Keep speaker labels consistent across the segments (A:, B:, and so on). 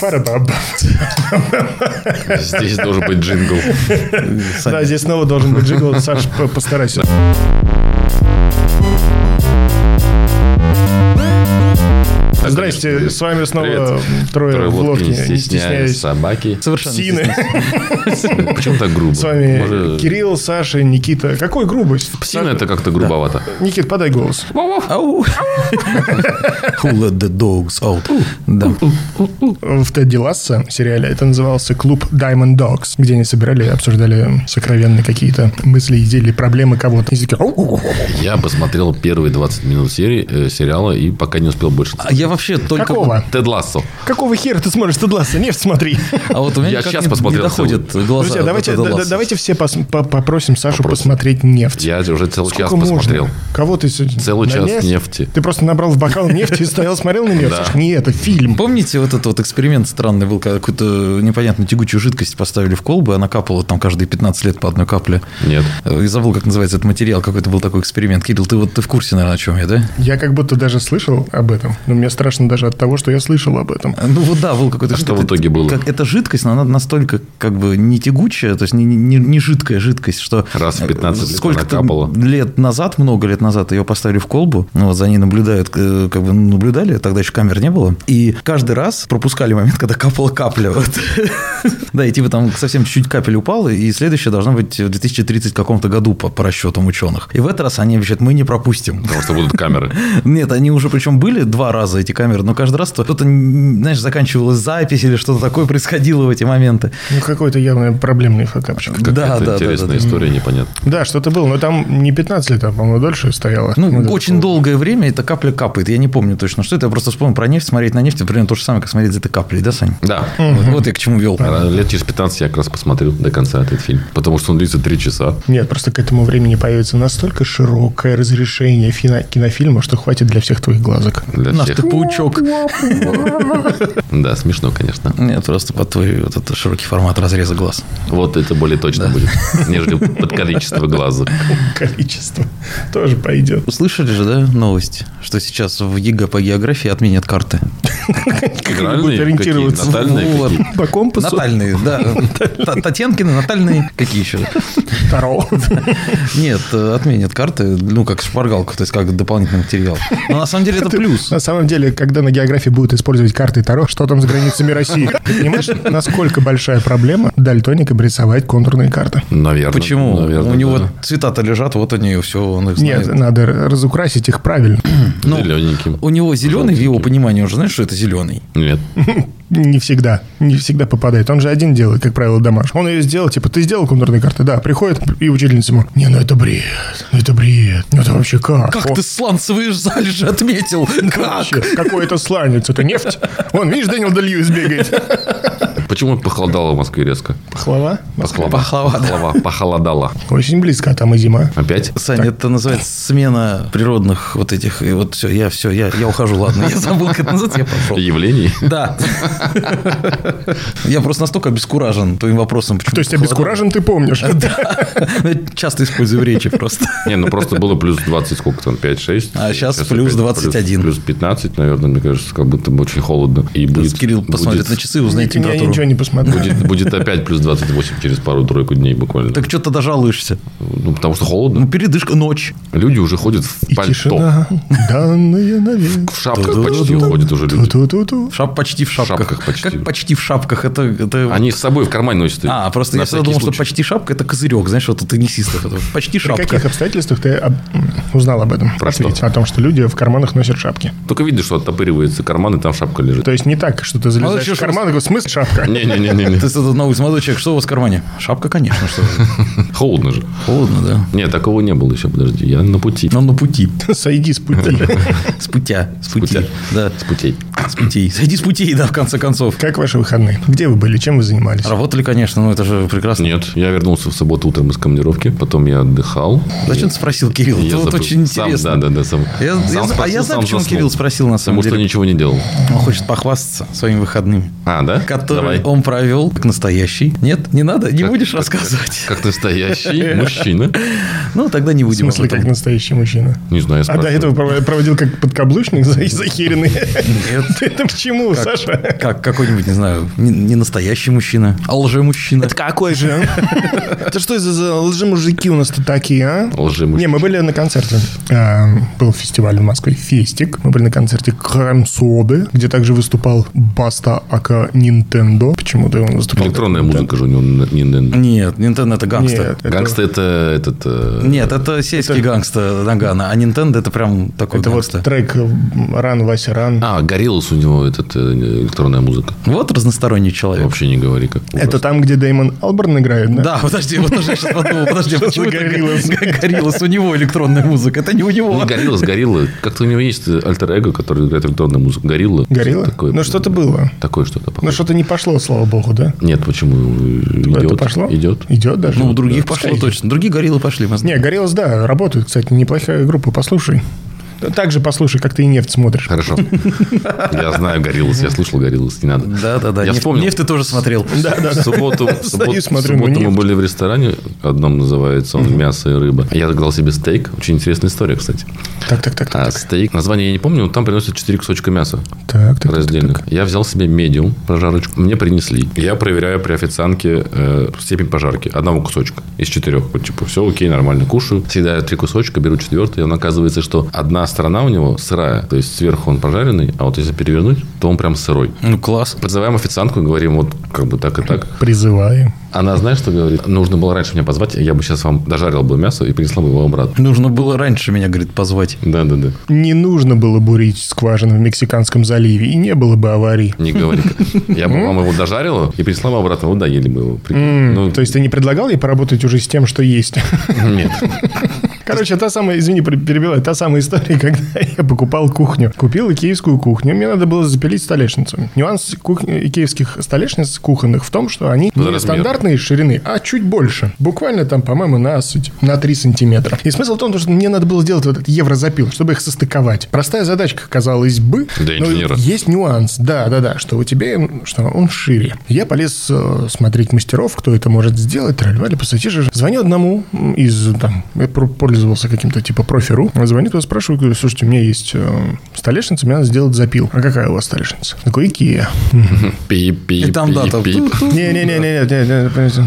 A: Парабаб.
B: Здесь должен быть джингл.
A: Да, здесь снова должен быть джингл. Саш, по- постарайся. Здрасте, с вами снова
B: Привет.
A: трое,
B: Трое
A: в
B: лодке, не стесняясь. собаки.
C: Совершенно
A: Псины.
B: Почему так грубо?
A: С вами
B: Может,
A: Кирилл, Саша, Никита. Какой грубость?
B: Псина это как-то грубовато.
A: Никит, подай голос.
C: Who let the dogs out? Да.
A: В Тедди Ласса сериале это назывался клуб Diamond Dogs, где они собирали и обсуждали сокровенные какие-то мысли, идеи, проблемы кого-то.
B: Я посмотрел первые 20 минут серии, э, сериала и пока не успел больше.
C: А я вообще только...
A: Какого?
B: Тед Лассо.
A: Какого хера ты смотришь Тед Ласса? Нефть смотри.
C: А вот у меня
B: Я щас
C: не-
B: посмотрел
C: не доходят глаза.
A: Друзья, давайте,
C: Теда
A: да- давайте все пос- по- попросим Сашу
B: Попросим.
A: посмотреть нефть.
B: Я уже целый час
A: Сколько можно?
B: посмотрел.
A: Кого ты сегодня?
B: Целый
A: На
B: час
A: нефть?
B: нефти.
A: Ты просто набрал в бокал нефти и стоял, смотрел на нее?
B: Да.
A: Саш, Не, это фильм.
C: Помните вот этот вот эксперимент странный был, когда какую-то непонятную тягучую жидкость поставили в колбу, она капала там каждые 15 лет по одной капле.
B: Нет.
C: И забыл, как называется этот материал, какой-то был такой эксперимент. Кирилл, ты вот ты в курсе, наверное, о чем я, да?
A: Я как будто даже слышал об этом. Но мне страшно даже от того, что я слышал об этом.
C: Ну вот да, был какой-то...
B: А что в
C: это-
B: итоге было?
C: Как, эта жидкость, но она настолько как бы не тягучая, то есть не, не, не жидкая жидкость, что...
B: Раз в 15 лет
C: Сколько-то
B: она капала.
C: лет назад, много лет назад ее поставили в колбу, ну, вот за ней наблюдают, э, как бы наблюдали, тогда еще камер не было, и каждый раз пропускали момент, когда капала капля. Вот. Да, и типа там совсем чуть-чуть капель упала, и следующая должна быть в 2030 каком-то году по, по расчетам ученых. И в этот раз они обещают, мы не пропустим.
B: Потому что будут камеры.
C: Нет, они уже причем были два раза эти камеры, но каждый раз кто-то, знаешь, заканчивалась запись или что-то такое происходило в эти моменты.
A: Ну, какой-то явно проблемный факапчик.
C: Да, да, да,
B: интересная
C: да, да.
B: история, непонятно.
A: Да, что-то было, но там не 15 лет, а, по-моему, дольше стояло.
C: Ну,
A: Вот это
C: очень
A: вот.
C: долгое время эта капля капает. Я не помню точно, что это. Я просто вспомнил про нефть. Смотреть на нефть, примерно то же самое, как смотреть за этой каплей, да, Сань?
B: Да.
C: Вот, вот я к чему вел.
B: А Лет через 15 я как раз посмотрел до конца этот фильм. Потому что он длится 3 часа.
A: Нет, просто к этому времени появится настолько широкое разрешение кинофильма, что хватит для всех твоих глазок.
B: Для
C: Наш
B: всех.
C: ты паучок.
B: Да, смешно, конечно.
C: Нет, просто под твой вот этот широкий формат разреза глаз.
B: Вот это более точно будет, нежели под количество глаза.
A: Количество тоже пойдет.
C: Услышали же, да, новость, что сейчас в ЕГЭ по географии отменят карты?
B: Игральные
A: будет ориентироваться?
B: Натальные?
A: По компасу.
C: Натальные, да. Та- Татьянкины, натальные. Какие еще?
A: Таро.
C: Нет, э, отменят карты, ну, как шпаргалку, то есть как дополнительный материал. Но на самом деле это плюс.
A: На самом деле, когда на географии будут использовать карты Таро, что там с границами России? Ты понимаешь, насколько большая проблема дальтоникам рисовать контурные карты?
B: Наверное.
C: Почему?
B: наверное,
C: У него
B: да.
C: цвета-то лежат, вот они, все, он их
A: Нет,
C: знает.
A: надо разукрасить их правильно.
C: Ну,
B: Зелененьким.
C: У него зеленый, в его понимании, он же знает, что это зеленый.
B: Нет.
A: Не всегда. Не всегда попадает. Он же один делает, как правило, домашний. Он ее сделал, типа, ты сделал контурные карты? Да, приходит и учительница ему, не, ну это бред, ну это бред, ну это вообще как?
C: Как
A: О,
C: ты сланцевые залежи отметил? Как?
A: вообще, Какой это сланец? Это нефть? Вон, видишь, Дэниел Де Льюис бегает.
B: Почему похолодало в Москве резко?
A: Пахлава?
B: Похлова.
C: Пахлава, да.
B: Похлова. Похолодало.
A: Очень близко, а там и зима.
B: Опять?
C: Саня, это называется смена природных вот этих. И вот все, я все, я, я ухожу, ладно. Я забыл, как это называется, я пошел.
B: Явлений?
C: Да. Я просто настолько обескуражен твоим вопросом.
A: То есть обескуражен ты помнишь.
C: Да. Я часто использую в речи просто.
B: Не, ну просто было плюс 20, сколько там, 5-6.
C: А сейчас
B: Сейчас
C: плюс
B: опять
C: 21.
B: Плюс, плюс 15, наверное, мне кажется, как будто бы очень холодно. И будет,
C: Кирилл посмотрит
B: будет,
C: на часы узнает
A: Я
C: температуру.
A: ничего не посмотрю.
B: будет, будет опять плюс 28 через пару-тройку дней буквально.
C: Так что ты тогда жалуешься?
B: Ну, потому что холодно.
C: Ну, передышка, ночь.
B: Люди уже ходят в
A: И
B: пальто.
A: тишина, данная навек.
B: В шапках почти ходят уже люди.
C: В шап, почти в шапках.
B: Шапках почти.
C: Как почти в шапках? Это, это...
B: Они с собой в кармане носят.
C: А, просто
B: на
C: я всегда думал, что
B: случай.
C: почти шапка – это козырек, знаешь, вот у теннисистов. Это почти
A: При
C: шапка.
A: каких обстоятельствах ты об- узнал об этом?
B: Про что?
A: Ответь. О том, что люди в карманах носят шапки.
B: Только видно, что оттопыривается карман, и там шапка лежит.
A: То есть не так, что ты залезаешь
C: чё
A: в карман и говоришь, смысл шапка?
B: Не-не-не-не.
C: То есть это новый молодой человек, что у вас в кармане? Шапка, конечно, что.
B: Холодно же.
C: Холодно, да.
B: Нет, такого не было еще, подожди. Я на пути.
C: Но на пути.
A: Сойди с пути.
C: С путя. С пути.
B: путя.
C: Да.
B: С путей.
C: С путей. Сойди с путей, да, в конце концов.
A: Как ваши выходные? Где вы были? Чем вы занимались?
C: Работали, конечно, но это же прекрасно.
B: Нет, я вернулся в субботу утром из командировки, потом я отдыхал.
C: Зачем ты спросил, Кирилл?
B: Я
C: Это вот очень
B: Сам,
C: интересно.
B: да, да, да. Сам,
C: Я,
B: сам
C: я зна- а
B: спросил,
C: я знаю,
B: сам
C: почему
B: заснул.
C: Кирилл спросил на самом
B: Потому что
C: деле.
B: ничего не делал.
C: Он хочет похвастаться своими выходными.
B: А, да?
C: Которые
B: Давай.
C: Он провел как настоящий. Нет, не надо, не будешь рассказывать.
B: Как настоящий мужчина.
C: Ну, тогда не
A: В
C: будем. об
A: смысле, как настоящий мужчина.
B: Не знаю, я
A: А до этого пров- проводил как подкаблучник за- захеренный.
C: Нет.
A: Это к чему, Саша?
C: Как какой-нибудь, не знаю, не, не настоящий мужчина, а лже-мужчина.
A: Это какой же? Это что за- лжи-мужики у нас тут такие, а?
B: Лжемужчина.
A: Не, мы были на концерте. А, Был фестиваль в Москве, Фестик. Мы были на концерте Cream Soda, где также выступал Баста aka Nintendo. Почему-то он выступал.
B: Электронная музыка же у него не Nintendo.
C: Нет, Nintendo это
A: это-
B: Gangsta это этот... э,
C: Нет, это сельский гангстер Нагана, а Nintendo это прям такой
A: Это вот трек Run, Вася, Run.
B: А, Gorillaz у него этот э, электронная музыка.
C: Вот разносторонний человек.
B: Вообще не говори как.
A: Это там, где Дэймон Алберн играет, да?
C: Да, подожди, вот уже сейчас подумал, подожди,
A: Что
C: почему это
A: Гориллас?
C: Гориллас? У него электронная музыка, это не у него.
B: Не Гориллас, Горилла. Как-то у него есть альтер-эго, который играет электронную музыку. Горилла.
A: Горилла?
B: Такое,
A: Ну, что-то было.
B: Такое что-то
A: Но что-то не пошло, слава богу, да?
B: Нет, почему?
A: Это
B: Идет.
A: пошло?
B: Идет.
A: Идет даже.
C: Ну, у других пошло точно. Другие гориллы пошли.
A: Не, Гориллас, да, работают, кстати, неплохая группа, послушай. Так же послушай, как ты и нефть смотришь.
B: Хорошо. Я знаю Гориллас, я слушал Гориллас, не надо.
C: Да, да, да.
B: Я
C: Нефть-
B: вспомнил.
C: Нефть ты тоже смотрел.
A: Да, да,
B: В субботу, в субботу,
A: смотрю
B: мы были в ресторане, одном называется он «Мясо и рыба». Я заказал себе стейк. Очень интересная история, кстати.
A: Так, так, так, так.
B: А стейк, название я не помню, но там приносят 4 кусочка мяса.
A: Так, так,
B: раздельных. Я взял себе медиум прожарочку. Мне принесли. Я проверяю при официантке э, степень пожарки. Одного кусочка из четырех. Вот, типа, все окей, нормально кушаю. Съедаю три кусочка, беру четвертый. И он оказывается, что одна сторона у него сырая. То есть сверху он прожаренный, а вот если перевернуть, то он прям сырой.
C: Ну, класс.
B: Подзываем официантку и говорим, вот как бы так и так.
A: Призываем.
B: Она, знаешь, что говорит? Нужно было раньше меня позвать, я бы сейчас вам дожарил бы мясо и принесла бы его обратно.
C: Нужно было раньше меня, говорит, позвать.
B: Да, да, да.
A: Не нужно было бурить скважину в Мексиканском заливе, и не было бы аварий.
B: Не говори. Я бы вам его дожарила и принесла бы обратно. Вот доели бы его. Ну,
A: То есть ты не предлагал ей поработать уже с тем, что есть?
B: нет.
A: Короче, та самая, извини, пер- перебиваю, та самая история, когда я покупал кухню. Купил икеевскую кухню, мне надо было запилить столешницу. Нюанс кухни, икеевских столешниц кухонных в том, что они
B: За
A: не
B: размер.
A: стандартной ширины, а чуть больше. Буквально там, по-моему, на, суть- на 3 сантиметра. И смысл в том, что мне надо было сделать вот этот еврозапил, чтобы их состыковать. Простая задачка, казалось бы.
B: Для
A: но
B: инженера.
A: есть нюанс, да, да, да, что у тебя, что он шире. Я полез э, смотреть мастеров, кто это может сделать, тролливали, пассатижи. Звоню одному из, там, я пр- пользовался каким-то типа профи.ру. Звоню туда, спрашиваю, говорю, слушайте, у меня есть э, столешница, мне надо сделать запил. А какая у вас столешница? Такой, Икея.
C: И там дата.
B: пип.
A: Не-не-не-не,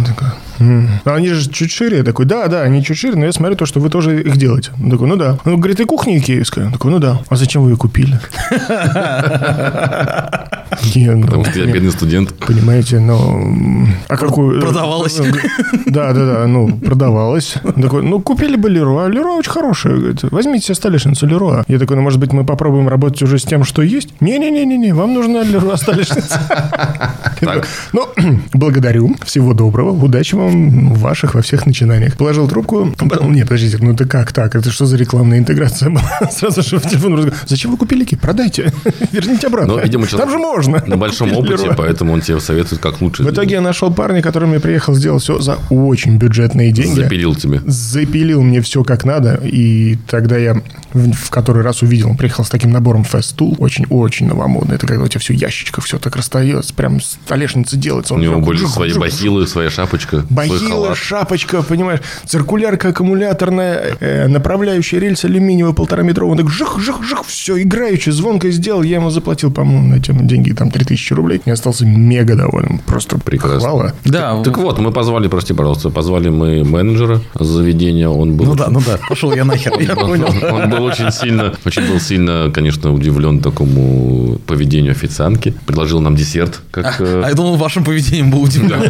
A: такой. «М, а Они же чуть шире. Я такой, да, да, они чуть шире, но я смотрю то, что вы тоже их делаете. Он такой, ну да. Он говорит, и кухня икеевская? Он такой, ну да. А зачем вы ее купили? Не, ну,
B: Потому что я бедный студент.
A: Понимаете, но... м, А какую...
C: продавалась.
A: Да, да, да, ну, продавалась. Он Такой, ну, купили бы Леруа. Леруа очень хорошая. Говорит, возьмите себе столешницу Леруа. Я такой, ну, может быть, мы попробуем работать уже с тем, что есть? Не-не-не-не, вам нужна Леруа столешница.
B: Так.
A: Ну, благодарю. Всего доброго. Удачи вам в ваших во всех начинаниях. Положил трубку. Нет, подождите, ну это как так? Это что за рекламная интеграция была? Сразу же в телефон разговор. Зачем вы купили ки? Продайте. Верните обратно.
B: Но, Ну, видимо,
A: Там
B: человек
A: же можно.
B: На большом опыте, поэтому он тебе советует, как лучше
A: В итоге я нашел парня, который мне приехал сделать все за очень бюджетные деньги.
B: Запилил тебе.
A: Запилил мне все как надо. И тогда я в, в который раз увидел, он приехал с таким набором фест-тул. Очень-очень новомодный. Это когда у тебя все ящичка, все так расстается. Прям столешница делается.
B: У него были свои бахилы, своя шапочка,
A: Бахила, шапочка, понимаешь, циркулярка аккумуляторная, э, направляющая рельс алюминиевая полтора метровая. Он так жих, жих, жих, все, играючи, звонко сделал. Я ему заплатил, по-моему, на эти деньги там 3000 рублей. Я остался мега доволен. Просто
B: Прекрасно.
A: хвала.
C: Да,
B: Так вот, мы позвали, прости, пожалуйста, позвали мы менеджера заведения. Он был
C: ну да, ну да, пошел я нахер, я
B: Он,
C: понял.
B: он был очень сильно, очень был сильно, конечно, удивлен такому поведению официантки. Предложил нам десерт, как э,
C: А я думал, вашим поведением был удивлен.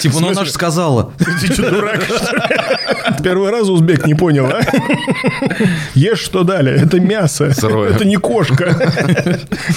C: Типа, ну она же сказала.
A: Ты что, дурак? Первый раз узбек не понял, а? Ешь, что дали. Это мясо.
B: Сырое.
A: Это не кошка.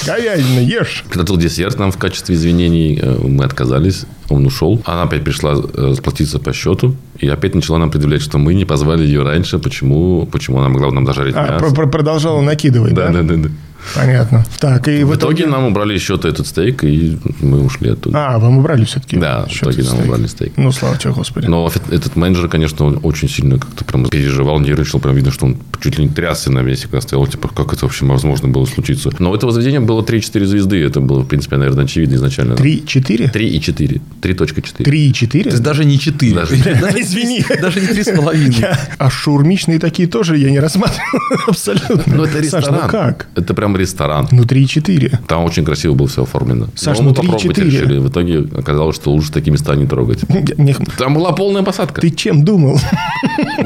A: Говядина, ешь.
B: Предложил десерт нам в качестве извинений. Э, Мы отказались. Он ушел. Она опять пришла э, сплотиться по счету. И опять начала нам предъявлять, что мы не позвали ее раньше. Почему, почему она могла нам дожарить
A: А,
B: мясо.
A: про- про- продолжала накидывать,
B: Да,
A: да?
B: да, да, да.
A: Понятно. Так, и
B: В итоге нам убрали счет этот стейк, и мы ушли оттуда.
A: А, вам убрали все-таки?
B: Да, в итоге нам убрали стейк.
A: Ну, слава тебе, Господи.
B: Но этот менеджер, конечно, он очень сильно как-то прям переживал, нервничал. Прям видно, что он чуть ли не трясся на месте, когда стоял. Типа, как это вообще возможно было случиться? Но у этого заведения было 3-4 звезды. Это было, в принципе, наверное, очевидно изначально.
A: 3-4?
B: 3 и 4. 3.4.
A: 3 и 4?
C: То есть даже не 4.
B: Даже-
A: Извини.
C: Даже не 3,5.
A: А шаурмичные такие тоже я не рассматривал абсолютно.
B: Ну, это
A: Саш,
B: ресторан.
A: ну как?
B: Это прям ресторан.
A: Ну, 3 и 4.
B: Там очень красиво было все оформлено.
A: Саш, ну, 3,4.
B: попробовать решили. В итоге оказалось, что лучше такие места не трогать.
A: Не-
B: Там была полная посадка.
A: Ты чем думал?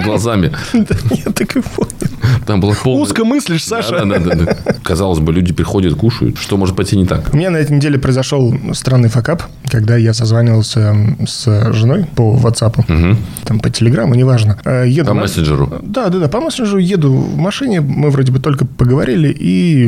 B: Глазами.
A: Да Я так и понял.
B: Там была полная...
A: Узко мыслишь, Саша.
B: Да, да, да, да. Казалось бы, люди приходят, кушают. Что может пойти не так?
A: У меня на этой неделе произошел странный факап, когда я созванивался с женой по WhatsApp, там по Телеграму, неважно. Э, Еду
B: По
A: на-
B: мессенджеру.
A: Да, да, да, по мессенджеру еду в машине, мы вроде бы только поговорили, и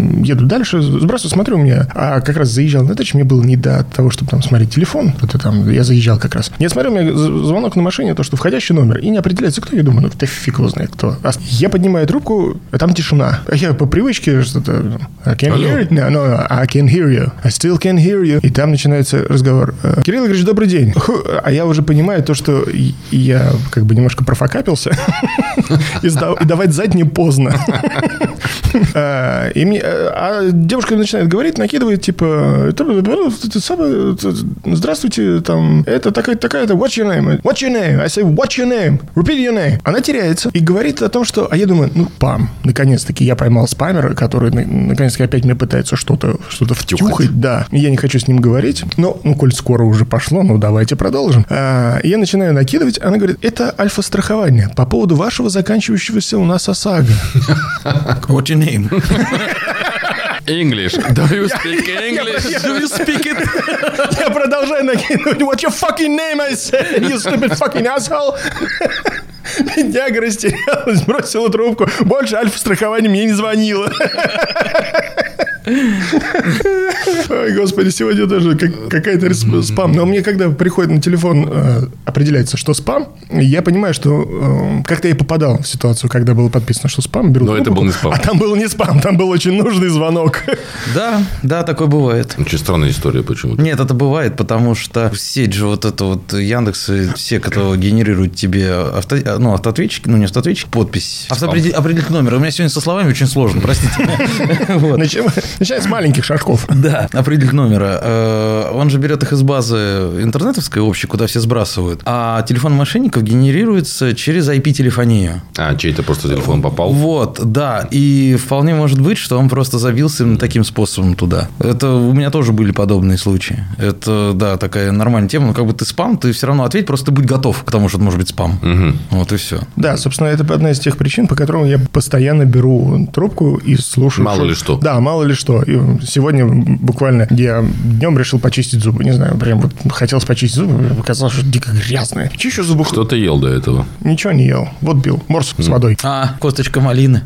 A: еду дальше, сбрасываю, смотрю, у меня, а как раз заезжал на тач, мне было не до того, чтобы там смотреть телефон, это там, я заезжал как раз. Я смотрю, у меня звонок на машине, то, что входящий номер, и не определяется, кто, я думаю, ну, да фиг его знает, кто. А я поднимаю трубку, а там тишина. А я по привычке что-то, I can hear it now, no, I can hear you, I still can hear you. И там начинается разговор. Э, Кирилл Игоревич, добрый день. А я уже понимаю то, что я как бы немножко профокапился, и давать заднее поздно. А, И мне, э, а девушка начинает говорить, накидывает, типа, «Это- это самое, это- здравствуйте, там, это такая такая-то, what's your name? What's your name? I say, what's your name? Repeat your name. Она теряется и говорит о том, что, а я думаю, ну, пам, наконец-таки я поймал спамера, который, на- наконец-таки, опять мне пытается что-то что втюхать, да. Я не хочу с ним говорить, но, ну, коль скоро уже пошло, ну, давайте продолжим. А, я начинаю накидывать, она говорит, это альфа-страхование по поводу вашего заканчивающегося у нас ОСАГО.
C: What's your name?
B: English. Do you speak English?
C: Do you speak it?
A: Я продолжаю накидывать. What's your fucking name, I said, you stupid fucking asshole. Бедняга растерялась, бросила трубку. Больше альфа-страхование мне не звонило. Ой, господи, сегодня тоже как- какая-то спам. Но мне, когда приходит на телефон, э, определяется, что спам, я понимаю, что э, как-то я попадал в ситуацию, когда было подписано, что спам, беру
B: Но это был не спам.
A: А там был не спам, там был очень нужный звонок.
C: Да, да, такое бывает.
B: Очень странная история почему-то.
C: Нет, это бывает, потому что сеть же вот это вот Яндекс, и все, кто генерирует тебе авто, ну, автоответчики, ну, не автоответчик, подпись. Автоопредел- Определить номер. У меня сегодня со словами очень сложно, простите.
A: Начиная с маленьких шажков.
C: Да, определить номера. Э, Он же берет их из базы интернетовской общей, куда все сбрасывают. А телефон мошенников генерируется через IP-телефонию.
B: А, чей-то просто телефон попал.
C: Вот, да. И вполне может быть, что он просто забился именно таким способом туда. Это у меня тоже были подобные случаи. Это, да, такая нормальная тема. Но как бы ты спам, ты все равно ответь, просто ты будь готов к тому, что это может быть спам. Вот и все.
A: Да, собственно, это одна из тех причин, по которым я постоянно беру трубку и слушаю.
B: Мало ли что.
A: Да, мало ли что. И сегодня буквально я днем решил почистить зубы. Не знаю, прям вот хотелось почистить зубы, оказалось, что дико грязные. Чищу зубы.
B: Что ты ел до этого?
A: Ничего не ел. Вот бил. Морс с водой.
C: А, косточка малины.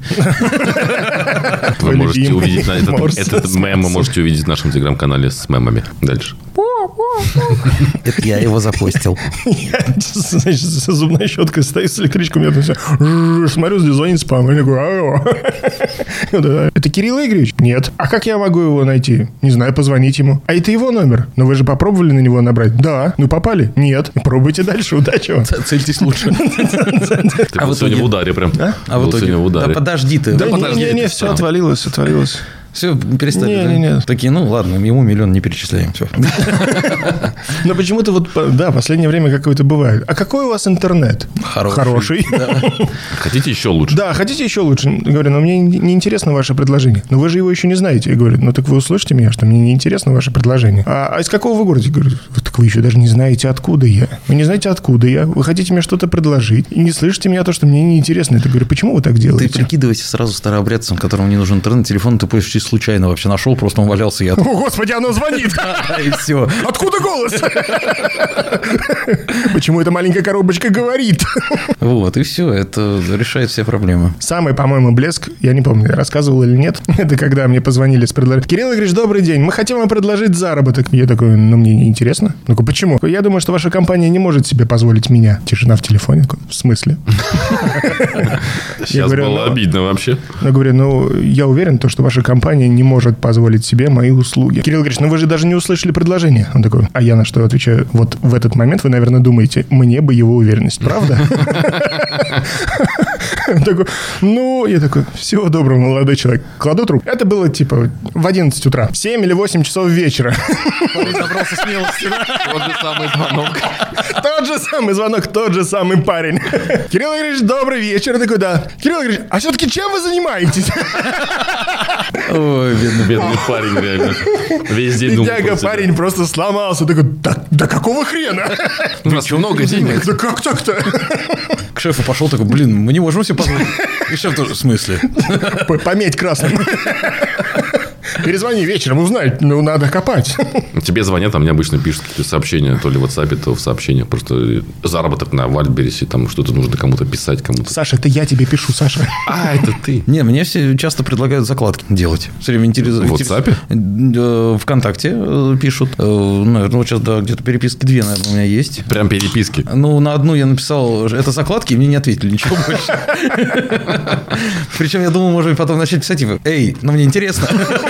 B: Вы можете увидеть этот, мем, вы можете увидеть в нашем телеграм-канале с мемами. Дальше.
C: Это я его запостил.
A: Я, значит, с зубной щеткой стою с электричкой, у меня там все, смотрю, звонит спам. Я такой, алло. Да. Это Кирилл Игоревич? Нет. А как я могу его найти? Не знаю, позвонить ему. А это его номер. Но вы же попробовали на него набрать? Да. Ну, попали? Нет. Пробуйте дальше. Удачи вам.
C: Цельтесь лучше.
B: Ты
C: А
B: был
C: в
B: сегодня
C: итоге?
B: в ударе прям.
C: А в
B: Был
C: итоге?
B: сегодня в
C: Да
B: ударе.
C: подожди ты.
A: Да
C: да
A: не, не, все отвалилось, отвалилось.
C: Все, перестали.
A: Не,
C: да?
A: не, не.
C: Такие, ну ладно, ему миллион не перечисляем. Все.
A: Но почему-то вот, да, последнее время какое-то бывает. А какой у вас интернет?
C: Хороший.
A: Хороший.
B: Хотите еще лучше?
A: Да, хотите еще лучше? Говорю, но мне не интересно ваше предложение. Но вы же его еще не знаете. Я говорю, ну так вы услышите меня, что мне не интересно ваше предложение. А, а из какого вы города? Я говорю, «Вот так вы еще даже не знаете, откуда я. Вы не знаете, откуда я. Вы хотите мне что-то предложить. И не слышите меня то, что мне не интересно. Я говорю, почему вы так
C: Ты
A: делаете?
C: прикидывайся сразу старообрядцем, которому не нужен интернет, телефон ты чисто случайно вообще нашел, просто он валялся, я...
A: О, господи, оно звонит!
C: И все.
A: Откуда голос? Почему эта маленькая коробочка говорит?
C: Вот, и все, это решает все проблемы.
A: Самый, по-моему, блеск, я не помню, я рассказывал или нет, это когда мне позвонили с предложением. Кирилл Игоревич, добрый день, мы хотим вам предложить заработок. Я такой, ну, мне не интересно. Ну, почему? Я думаю, что ваша компания не может себе позволить меня. Тишина в телефоне. В смысле?
B: Сейчас было
A: ну-
B: обидно вообще.
A: Я говорю, ну, я уверен, то, что ваша компания не может позволить себе мои услуги. Кирилл Игоревич, ну вы же даже не услышали предложение. Он такой, а я на что отвечаю? Вот в этот момент вы, наверное, думаете, мне бы его уверенность, правда? Такой, ну, я такой, всего доброго, молодой человек. Кладу трубку. Это было, типа, в 11 утра. В 7 или 8 часов вечера.
C: Набрался смелости, да?
B: Тот же самый звонок.
A: Тот же самый звонок, тот же самый парень. Кирилл Игоревич, добрый вечер. Я такой, да. Кирилл Игоревич, а все-таки чем вы занимаетесь?
C: Ой, бедный, бедный.
B: Парень, реально. Весь день думал
A: Бедняга парень просто сломался. Такой, да, да какого хрена?
B: У нас много денег.
A: Да как так-то?
C: К шефу пошел такой, блин, мы не можем себе позволить. И шеф тоже, в смысле?
A: Пометь красным. Перезвони вечером, узнай, ну надо копать.
B: Тебе звонят, а мне обычно пишут какие-то сообщения, то ли в WhatsApp, то в сообщениях. Просто заработок на Вальбересе, там что-то нужно кому-то писать, кому-то.
A: Саша, это я тебе пишу, Саша.
B: А, это ты.
C: Не, мне все часто предлагают закладки делать. Все время интересно.
B: В WhatsApp?
C: Э, Вконтакте э, пишут. Э, Наверное, вот сейчас, да, где-то переписки две, наверное, у меня есть.
B: Прям переписки.
C: Ну, на одну я написал, это закладки, и мне не ответили ничего больше. Причем я думал, может быть, потом начать писать, типа, эй, ну мне интересно.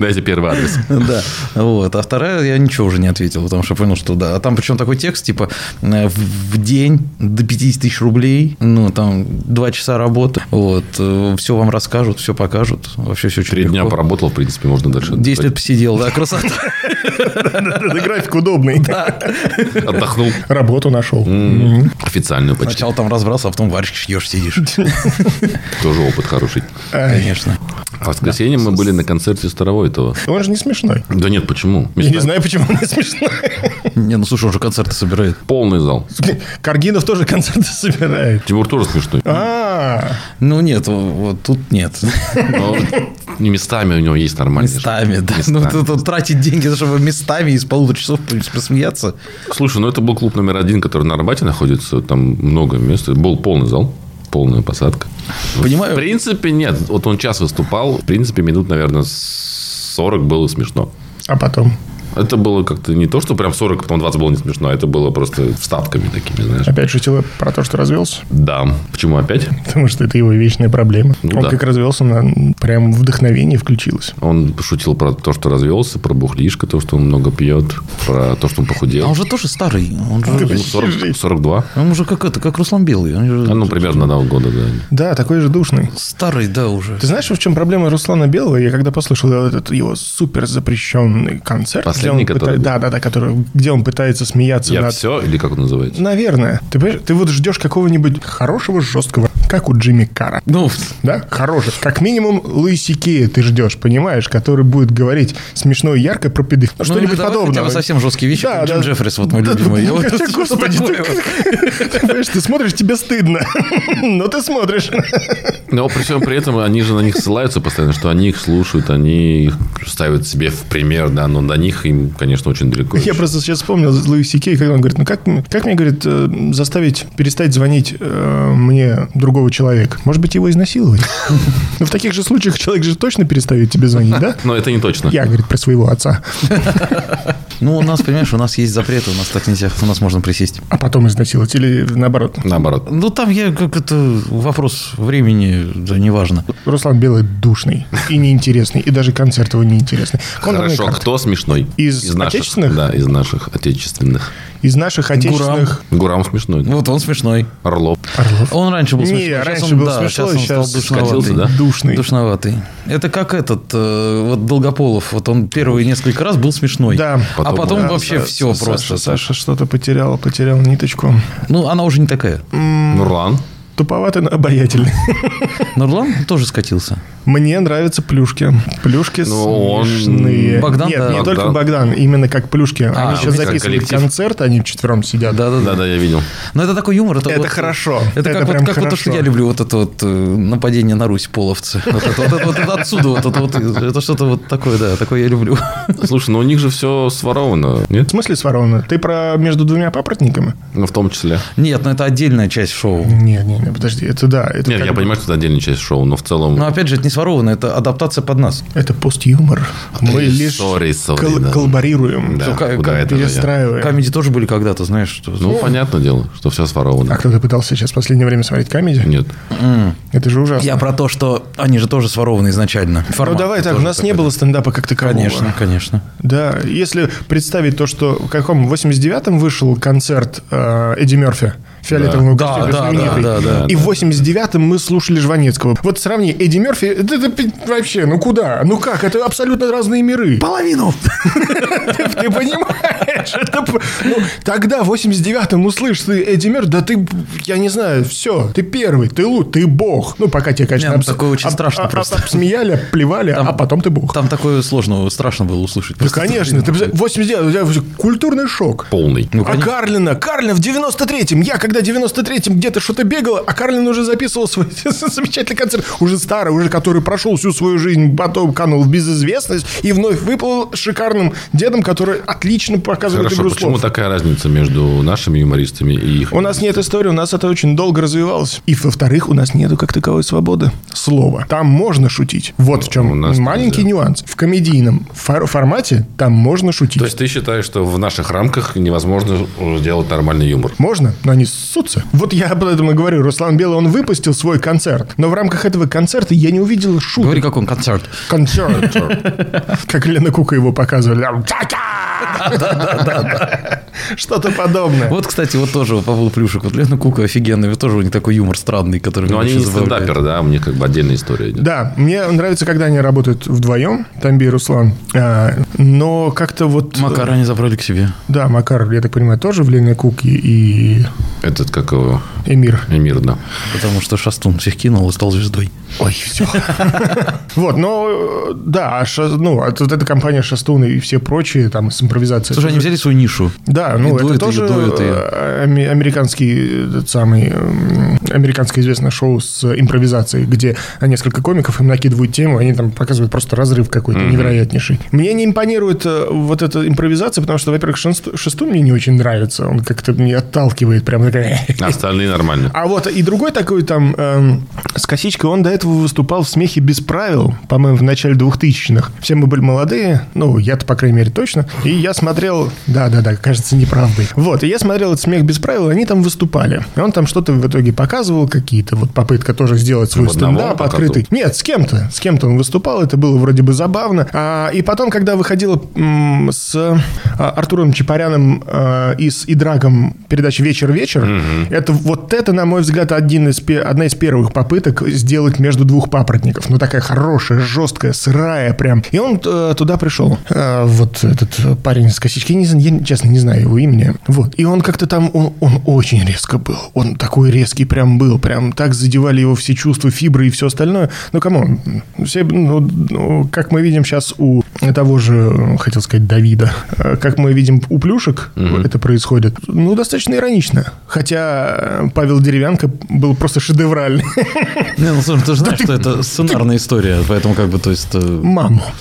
B: Дайте первый адрес.
C: Да, вот. А вторая я ничего уже не ответил, потому что понял, что да. А там причем такой текст, типа, э, в день до 50 тысяч рублей, ну, там, два часа работы, вот, все вам расскажут, все покажут, вообще все очень
B: Три дня поработал, в принципе, можно дальше
C: 10 лет посидел, да, красота.
A: График удобный.
B: отдохнул.
A: Работу нашел.
B: Официальную почти.
C: Сначала там разбрался, а потом варишь, ешь, сидишь.
B: Тоже опыт хороший.
C: Конечно.
B: А в воскресенье мы были на концерте Старовойтова.
A: Он же не смешной.
B: Да нет, почему?
A: Я не знаю, почему он не смешной.
C: Не, ну слушай, он же концерты собирает.
B: Полный зал.
A: Каргинов тоже концерты собирает.
B: Тимур тоже смешной.
A: А,
C: Ну нет, вот тут нет.
B: Местами у него есть нормальные.
C: Местами, да. Ну, вот тратить деньги, чтобы местами из полутора часов посмеяться.
B: Слушай, ну это был клуб номер один, который на Арбате находится. Там много мест. Был полный зал. Полная посадка.
C: Понимаю.
B: В принципе, нет. Вот он час выступал. В принципе, минут, наверное, 40 было смешно.
A: а потом?
B: Это было как-то не то, что прям 40, потом 20 было не смешно. а Это было просто вставками такими, знаешь.
A: Опять шутил про то, что развелся?
B: Да. Почему опять?
A: Потому что это его вечная проблема.
B: Ну
A: он
B: да.
A: как развелся, на прям вдохновение включилось.
B: Он шутил про то, что развелся, про бухлишко, то, что он много пьет, про то, что он
C: А
B: похудел.
C: он же тоже старый. Он
B: Ну,
C: же,
B: 40 42.
C: он уже как это, как Руслан Белый. Он же
B: А, ну, примерно одного года, да.
A: Да, такой же душный.
C: старый, да, уже.
A: Ты знаешь, в чем проблема Руслана Белого? Я когда послушал этот его супер запрещенный концерт,
B: Последний,
A: где он
B: который
A: пыта- да, да, да, который, где он пытается смеяться
B: Я
A: над
B: все, или как он называется?
A: Наверное. Ты, ты вот ждешь какого-нибудь хорошего, жесткого, как у Джимми Кара.
C: Ну,
A: Да, хороший. Как минимум Луиси Кея ты ждешь, понимаешь, который будет говорить смешно и ярко про педофилию. Ну, что-нибудь
C: давай хотя
A: подобное.
C: бы совсем жесткие вещи,
A: Да,
C: как Джим
A: да.
C: Джеффрис, вот мой
A: Да,
C: любимый.
A: да,
C: вот-
A: господи, ты- ты смотришь, тебе стыдно. Но ты смотришь.
B: Но при всем при этом они же на них ссылаются постоянно, что они их слушают, они их ставят себе в пример, да, но до них им, конечно, очень далеко.
A: Я
B: еще.
A: просто сейчас вспомнил Луиси Кей, когда он говорит, ну как, мне- как мне, говорит, э, заставить перестать звонить э, мне другого человека? Может быть, его изнасиловать? Ну, в таких же случаях человек же точно перестает тебе звонить, да?
B: Но это не точно.
A: Я, говорит, про своего отца.
C: Ну, у нас, понимаешь, у нас есть запреты, у нас так нельзя, у нас можно присесть.
A: А потом изнасиловать или наоборот?
B: Наоборот.
C: Ну, там я как это вопрос времени, да, неважно.
A: Руслан Белый душный и неинтересный, и даже концерт его неинтересный.
B: Хорошо, кто смешной?
A: Из отечественных?
B: Да, из наших отечественных.
A: Из наших отечественных...
B: Гурам смешной.
C: Вот он смешной.
B: Орлов.
A: Орлов.
C: Он раньше был
A: Не,
C: смешной. сейчас
A: раньше
C: он-
A: был
C: да,
A: смешной,
C: сейчас он стал
A: сейчас
C: душноватый.
B: скатился, да?
A: Душный.
C: Душноватый. Это как этот, э, вот Долгополов. Вот он первые несколько раз был смешной.
A: Да.
C: а
B: Потом,
C: потом
B: да,
C: вообще
A: Са-
C: все
A: Саша,
C: просто.
A: Саша что-то потерял, потерял ниточку.
C: Ну, она уже не такая.
B: Нурлан.
A: Туповатый, но обаятельный.
C: Нурлан тоже скатился.
A: Мне нравятся плюшки. Плюшки
B: Ну, он-
A: смешные.
C: Богдан,
A: Нет,
C: да.
A: не только
B: Богдан.
A: Именно как плюшки.
C: А,
A: они сейчас записывают концерт, они четвером сидят.
C: Да-да-да.
B: Да-да, я видел.
C: Но это такой юмор. Это,
A: Это
C: вот-
A: хорошо.
C: Это,
A: Это
C: как, вот, то, что я люблю, вот это вот э, нападение на Русь половцы. Вот это, вот это- вот это отсюда, вот это, вот, это что-то вот такое, да, такое я люблю.
B: Слушай, ну у них же все своровано,
A: В
B: нет?
A: смысле своровано? Ты про между двумя папоротниками?
B: Ну, в том числе.
C: Нет, ну это отдельная часть шоу.
A: Нет, нет, нет, подожди, это да. Это,
B: Нет, я
A: бы-
B: понимаю, что это отдельная часть шоу, но в целом...
C: Но опять же, это не своровано, это адаптация под нас.
A: это постюмор. Мы лишь
B: sorry, sorry,
A: кол-
B: да.
A: коллаборируем,
B: Да, куда
C: как
B: это
A: перестраиваем.
C: Камеди тоже были когда-то, знаешь, что...
B: Ну, понятное дело, что все своровано.
A: А кто-то пытался сейчас в последнее время смотреть комедию?
B: Нет.
A: Это же ужасно.
C: Я про то, что они же тоже сворованы изначально.
A: Ну
C: Формат
A: давай так, у нас не было стендапа как такового.
C: Конечно, конечно.
A: Да, если представить то, что в каком в 89-м вышел концерт э, Эдди Мерфи, фиолетового
C: Да,
A: костюма
C: да,
A: знаменитый,
C: да, да, да,
A: и в 89-м мы слушали Жванецкого. Вот сравни Эдди Мерфи, это, это вообще, ну куда? Ну как? Это абсолютно разные миры.
C: Половину!
A: Ты, понимаешь? Ну, тогда, в 89-м, услышишь ты Эдди Мерфи, да ты, я не знаю, все, ты первый, ты лут, ты бог. Ну, пока тебе, конечно,
C: Не, ну, такое очень страшно просто.
A: обсмеяли, плевали, а потом ты бог.
C: Там такое сложно, страшно было услышать.
A: Да, конечно, ты,
C: блин,
A: 89 у тебя культурный шок.
B: Полный.
A: А. Карлина, Карлина в 93-м, я когда в 93-м где-то что-то бегал, а Карлин уже записывал свой замечательный концерт, уже старый, уже который прошел всю свою жизнь, потом канул в безызвестность и вновь выплыл шикарным дедом, который отлично показывает
B: Хорошо,
A: игру
B: почему
A: слов.
B: такая разница между нашими юмористами и их?
A: У нас нет истории, у нас это очень долго развивалось. И, во-вторых, у нас нету как таковой свободы слова. Там можно шутить. Вот в
B: У
A: чем маленький
B: нельзя.
A: нюанс. В комедийном фор- формате там можно шутить.
B: То есть ты считаешь, что в наших рамках невозможно делать нормальный юмор?
A: Можно, но они ссутся. Вот я об этом и говорю. Руслан Белый, он выпустил свой концерт. Но в рамках этого концерта я не увидел шуток.
C: Говори, как он концерт.
A: Концерт. Как Лена Кука его показывали. Что-то подобное.
C: Вот, кстати, вот тоже по поводу плюшек. Вот Лена Кука офигенный, вот тоже у них такой юмор странный, который
B: Но
C: меня
B: они не
C: забавляет.
B: стендаперы, да, у них как бы отдельная история идет.
A: Да, мне нравится, когда они работают вдвоем, Тамби и Руслан. А, но как-то вот...
C: Макара они забрали к себе.
A: Да, Макар, я так понимаю, тоже в Лене Куке и
B: Этот, как его,
A: Эмир.
B: Эмир, да.
C: Потому что Шастун всех кинул и стал звездой.
A: Ой, все. Вот, но э, да, а ну, а вот эта компания Шастун и все прочие там с импровизацией.
C: Слушай, они взяли свою нишу.
A: Да, ну
C: И
A: это
C: и
A: тоже
C: дуэты.
A: э, американский этот самый американское известное шоу с импровизацией, где несколько комиков им накидывают тему, они там показывают просто разрыв какой-то невероятнейший. Мне не импонирует э, вот эта импровизация, потому что, во-первых, Шестун мне не очень нравится, он как-то мне отталкивает, прям такая.
B: Остальные нормально.
A: А вот и другой такой там эм, с косичкой, он до этого выступал в «Смехе без правил», по-моему, в начале 2000-х. Все мы были молодые, ну, я-то, по крайней мере, точно. И я смотрел, да-да-да, кажется, неправдой. Вот, и я смотрел этот «Смех без правил», они там выступали. И он там что-то в итоге показывал, какие-то вот попытка тоже сделать свой стендап открытый. Нет, с кем-то, с кем-то он выступал, это было вроде бы забавно. А, и потом, когда выходила м, с а, Артуром Чапаряном а, и с Идрагом передача «Вечер-вечер», это вот это, на мой взгляд, один из, одна из первых попыток сделать между двух папоротников. Ну, такая хорошая, жесткая, сырая прям. И он э, туда пришел. А, вот этот э, парень с косички, я, не я, честно, не знаю его имени. Вот. И он как-то там, он, он очень резко был. Он такой резкий прям был. Прям так задевали его все чувства, фибры и все остальное. Ну, кому? Все, ну, ну, как мы видим сейчас у того же, хотел сказать, Давида, э, как мы видим у Плюшек, это происходит, ну, достаточно иронично. Хотя э, Павел Деревянко был просто шедевральный.
C: Не, ну слушай, ты же знаешь, что это сценарная история, поэтому как бы, то есть... э,
A: Маму.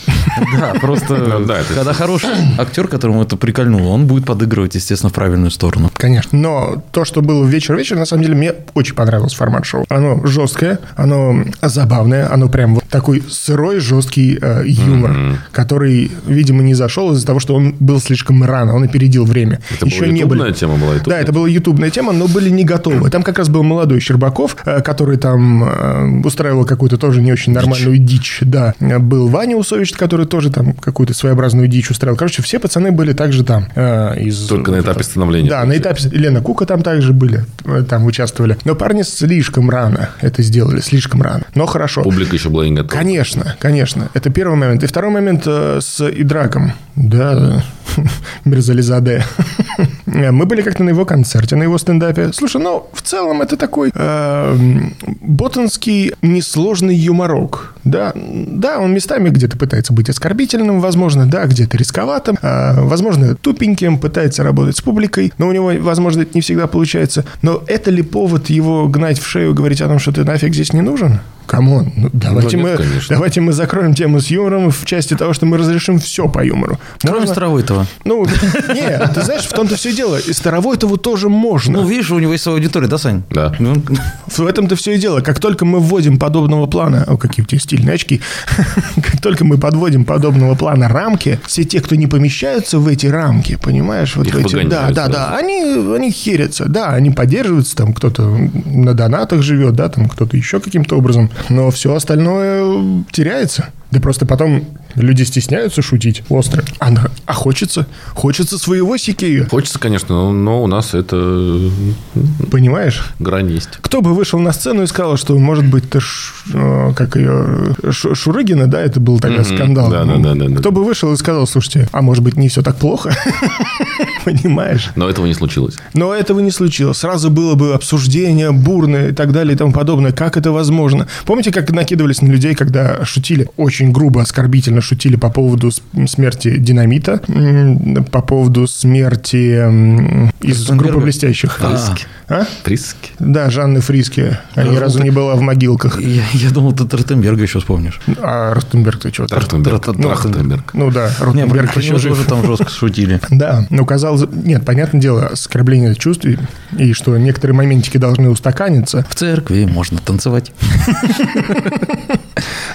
C: Да, просто
B: Ну да,
C: когда хороший актер, которому это прикольнуло, он будет подыгрывать, естественно, в правильную сторону.
A: Конечно. Но то, что было вечер-вечер, на самом деле, мне очень понравилось формат шоу. Оно жесткое, оно забавное, оно прям такой сырой, жесткий э, юмор, который, видимо, не зашел из-за того, что он был слишком рано, он опередил время.
B: Это была
A: не
B: ютубная
A: были-
B: тема была? ютубная?
A: Да, это была ютубная тема, но были не готовы. Там как раз был молодой Щербаков, э, который там э, устраивал какую-то тоже не очень нормальную дичь. Да, был Ваня Усович, который тоже там какую-то своеобразную дичь устраивал. Короче, все пацаны были также там. э, из...
B: Только на этапе становления.
A: Да, на этапе Лена Кука там также были, э, там участвовали. Но парни слишком рано это сделали, слишком рано. Но хорошо.
B: Публика еще была не готова.
A: Конечно, конечно. Это первый момент. И второй момент э, с Идраком. Да, Мирзализаде. Э, Мы были как-то на его концерте, на его стендапе. Слушай, ну, в целом это такой э, ботанский несложный юморок. Да, да, он местами где-то пытается быть оскорбительным, возможно, да, где-то рисковатым, э, возможно, тупеньким, пытается работать с публикой, но у него, возможно, это не всегда получается. Но это ли повод его гнать в шею, говорить о том, что ты нафиг здесь не нужен? Come on, ну, давайте,
B: нет,
A: мы,
B: конечно.
A: давайте мы закроем тему с юмором в части того, что мы разрешим все по юмору.
C: Кроме
A: Можно-
C: Старовойтова.
A: ну, нет, ты знаешь, в том-то все дело. И Старовойтову тоже можно.
C: Ну, видишь, у него есть своя аудитория, да, Сань?
B: Да.
C: Ну,
A: В этом-то все и дело. Как только мы вводим подобного плана... О, какие у тебя стильные очки. Как только мы подводим подобного плана рамки, все те, кто не помещаются в эти рамки, понимаешь? Вот
B: Их
A: эти, да, да,
B: сразу.
A: да. Они, они херятся. Да, они поддерживаются. Там кто-то на донатах живет, да, там кто-то еще каким-то образом. Но все остальное теряется. Да просто потом люди стесняются шутить остро. А, на- а хочется. Хочется своего сикею.
B: Хочется, конечно, но, но у нас это
A: Понимаешь?
B: грань есть.
A: Кто бы вышел на сцену и сказал, что, может быть, ты, Ш- э, как ее, Ш- Шурыгина, да, это был тогда
B: Мгм.
A: скандал.
B: Да, да,
A: Ну,
B: да, да, да.
A: Кто бы вышел и сказал, слушайте, а может быть, не все так плохо? Понимаешь?
B: Но этого не случилось.
A: Но этого не случилось. Сразу было бы обсуждение бурное и так далее и тому подобное. Как это возможно? Помните, как накидывались на людей, когда шутили, очень грубо, оскорбительно шутили по поводу смерти динамита, по поводу смерти Изи
C: Ротенберга?
A: группы блестящих.
C: Фриски.
A: А?
B: Фриски.
A: Да, Жанны Фриски. Она ни разу
C: ну,
A: не была в могилках.
C: я, я думал, ты Тротенберга еще вспомнишь.
A: А Ротенберг ты что?
B: Трахтенберг.
C: Трахтенберг.
B: Трахтенберг.
A: Ну да, Ротенберг еще жив.
C: тоже там жестко шутили.
A: Да, ну казалось... Нет, понятное дело, оскорбление чувств и, что некоторые моментики должны устаканиться.
C: В церкви можно танцевать.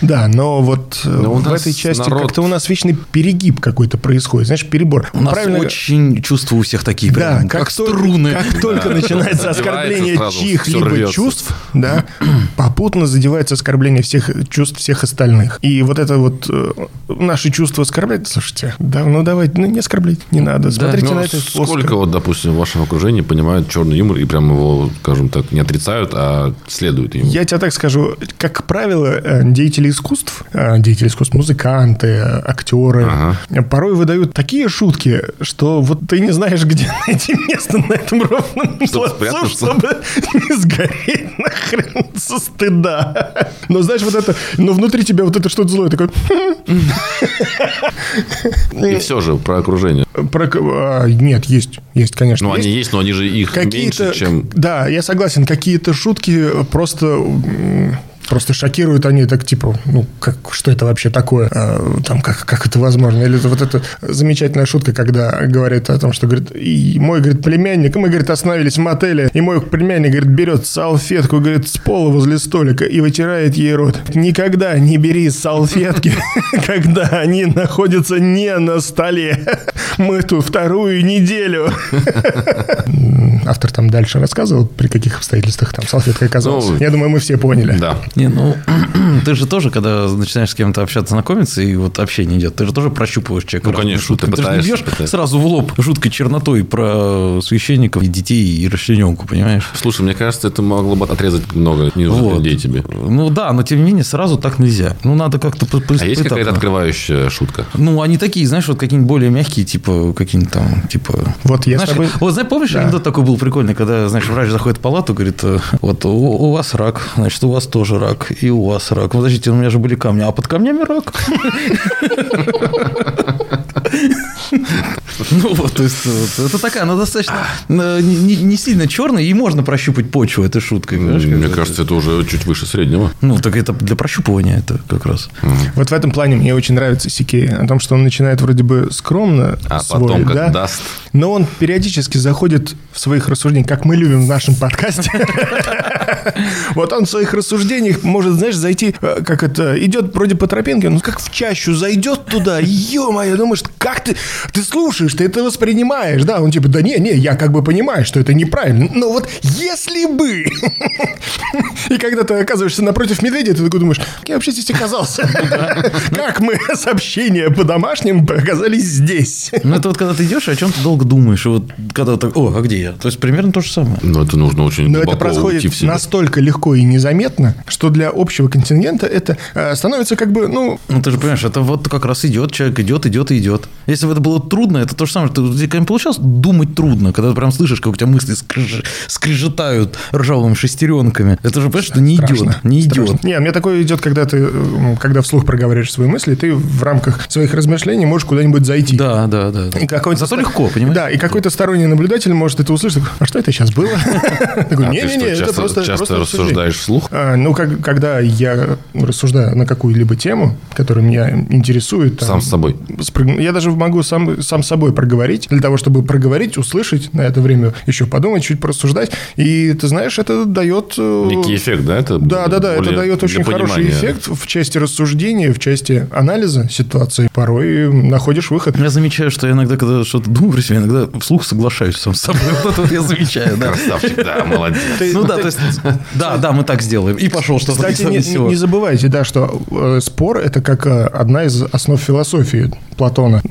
A: Да, но вот э,
B: Но
A: в этой части
B: народ-
A: как-то у нас вечный перегиб какой-то происходит. Знаешь, перебор.
C: У нас
A: Правильно-
C: очень чувства у всех такие,
A: Да,
C: прям,
A: как,
C: как,
A: только,
C: струны.
A: как только начинается оскорбление чьих-либо чувств, да, попутно задевается оскорбление всех чувств всех остальных. И вот это вот э, наши чувства оскорбляют. Слушайте, да, ну давайте, ну не оскорбляйте, не надо. Смотрите
B: Ну,
A: на это
B: сколько вот, допустим, в вашем окружении понимают черный юмор и прям его, скажем так, не отрицают, а следуют ему?
A: Я тебе так скажу, как правило, э, деятели искусств, э, деятели искусств, музыканты, э, актеры,
B: Ага.
A: порой выдают такие шутки, что вот ты не знаешь, где найти место на этом ровном
B: Чтобы
A: плацу, чтобы не сгореть нахрен со стыда. Но знаешь, вот это, но внутри тебя вот это что-то злое, такое...
B: И все же про окружение.
A: Про- а, Нет, есть, есть, конечно.
B: Ну,
A: есть.
B: они есть, но они же их
A: Какие-то,
B: меньше, чем...
A: да, я согласен, какие-то шутки просто Просто шокируют они так, типа, ну, как, что это вообще такое? А, там, как, как это возможно? Или вот эта замечательная шутка, когда говорят о том, что, говорит, и мой, говорит, племянник, мы, говорит, остановились в мотеле, и мой племянник, говорит, берет салфетку, говорит, с пола возле столика и вытирает ей рот. Никогда не бери салфетки, когда они находятся не на столе. Мы тут вторую неделю. Автор там дальше рассказывал, при каких обстоятельствах там салфетка оказалась.
B: Ну,
A: Я думаю, мы все поняли.
B: Да.
C: Не, ну, ты же тоже, когда начинаешь с кем-то общаться, знакомиться, и вот общение идет, ты же тоже прощупываешь человека.
B: Ну, конечно,
C: шутками.
B: ты
C: Ты, же не
B: пытаешься,
C: бьешь
B: пытаешься.
C: сразу в лоб жуткой чернотой про священников и детей и расчлененку, понимаешь?
B: Слушай, мне кажется, это могло бы отрезать много ненужных
C: Вот.
B: людей тебе.
C: Ну да, но тем не менее сразу так нельзя. Ну надо как-то по- по-
B: А есть какая-то открывающая шутка?
C: Ну, они такие, знаешь, вот какие-нибудь более мягкие, типа, какие-нибудь там, типа...
A: Вот я с
C: знаешь,
A: тобой...
C: Вот, знаешь, помнишь,
A: Да.
C: анекдот такой был прикольный, когда, знаешь, врач заходит в палату, говорит, э, вот у, у вас рак, значит, у вас тоже рак, и у вас рак. Подождите, у меня же были камни, а под камнями рак. Ну вот, то есть, вот, это такая, она достаточно э, не не- не сильно черная, и можно прощупать почву этой шуткой. понимаешь,
B: Мне кажется, это уже чуть выше среднего.
C: Ну, так это для прощупывания это как раз.
A: Вот в этом плане мне очень нравится Сикей. О том, что он начинает вроде бы скромно
B: А
A: свой,
B: потом, как
A: да,
B: даст.
A: но он периодически заходит в своих рассуждениях, как мы любим в нашем подкасте. Вот он в своих рассуждениях может, знаешь, зайти, э, как это, идет вроде по тропинке, ну как в чащу зайдет туда, ё-моё, думаешь, как ты, ты слушаешь, ты это воспринимаешь, да, он типа, да не, не, я как бы понимаю, что это неправильно, но вот если бы, и когда ты оказываешься напротив медведя, ты такой думаешь, как я вообще здесь оказался? Как мы сообщения по домашним оказались здесь?
C: Ну, это вот когда ты идешь о чем-то долго что-то думаешь, и вот когда так, о, а где я? То есть примерно то же самое.
B: Но это нужно очень
A: Но это происходит настолько легко и незаметно, что для общего контингента это э, становится как бы, ну,
C: Ну, ты же понимаешь, это вот как раз идет, человек идет, идет и идет. Если бы это было трудно, это то же самое, что тебе когда получалось думать трудно, когда ты прям слышишь, как у тебя мысли скриж- скрежетают ржавыми шестеренками. Это же, понимаешь, что не
A: страшно.
C: идет, не идет.
A: Страшно. Не, у меня такое идет, когда ты, когда вслух проговариваешь свои мысли, ты в рамках своих размышлений можешь куда-нибудь зайти.
C: Да, да, да. да.
A: И какой-то
C: Зато
A: ста-
C: легко, понимаешь?
A: Да, и какой-то сторонний наблюдатель может это услышать. такой, А что это сейчас было? Такой,
B: А ты
A: не-не-не, это просто
B: часто
A: просто рассуждение».
B: рассуждаешь вслух?
A: А, Ну, когда я рассуждаю на какую-либо тему, которая меня интересует...
B: Сам с собой.
A: Я даже могу сам, сам с собой проговорить, для того, чтобы проговорить, услышать, на это время еще подумать, чуть порассуждать. И ты знаешь, это дает... э,
B: Некий эффект, да? Это
A: Да, да, да, это дает очень хороший
B: понимания.
A: эффект в части рассуждения, в части анализа ситуации. Порой находишь выход.
C: Я замечаю, что я иногда, когда что-то думаю про себя, иногда вслух соглашаюсь сам с собой. Вот это я замечаю, да.
B: Красавчик, да, молодец.
C: Ну да, то есть, да, да, мы так сделаем. И пошел что-то
A: Кстати, не, забывайте, да, что э, спор – это как э, одна из основ философии Платона,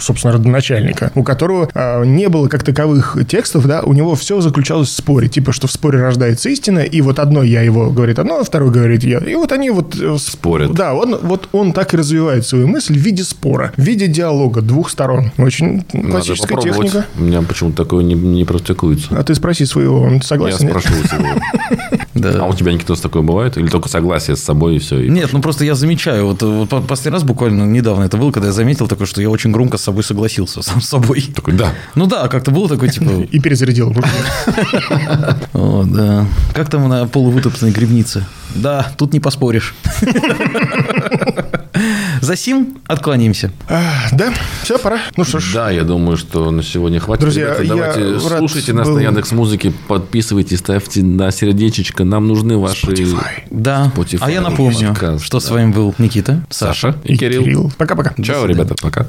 A: собственно, родоначальника, у которого э, не было как таковых текстов, да, у него все заключалось в споре, типа, что в споре рождается истина, и вот одно я его говорит одно, а второй говорит я, и вот они вот... э,
B: Спорят.
A: Да, он, вот он так и развивает свою мысль в виде спора, в виде диалога двух сторон. Очень
B: Надо
A: классическая техника.
B: У меня почему-то такое не, не практикуется.
A: А ты спроси своего, он
B: Я
A: согласен? нет?
B: спрошу тебя.
C: Да.
B: А у тебя никто с такое бывает? Или только согласие с собой и все?
C: Нет, ну просто я замечаю, вот, вот по- последний раз буквально недавно это было, когда я заметил такое, что я очень громко с собой согласился, сам с собой.
B: Такой, да.
C: Ну да, как-то было такое, типа,
A: И перезарядил.
C: о, да, как там на полувытоптанной грибнице? Да, тут не поспоришь. За сим отклонимся.
A: А, Да, все, пора. Ну что ж,
B: Да, я думаю, что на сегодня хватит.
A: Друзья,
B: Ребята, давайте слушайте нас
A: был-
B: на Яндекс Музыке, подписывайтесь, ставьте на сердечечко. Нам нужны ваши...
A: Spotify.
C: Да,
B: Spotify,
C: а я напомню, что
B: да.
C: с вами был Никита,
B: Саша и, Кирилл.
A: Пока-пока.
B: Чао, ребята, пока.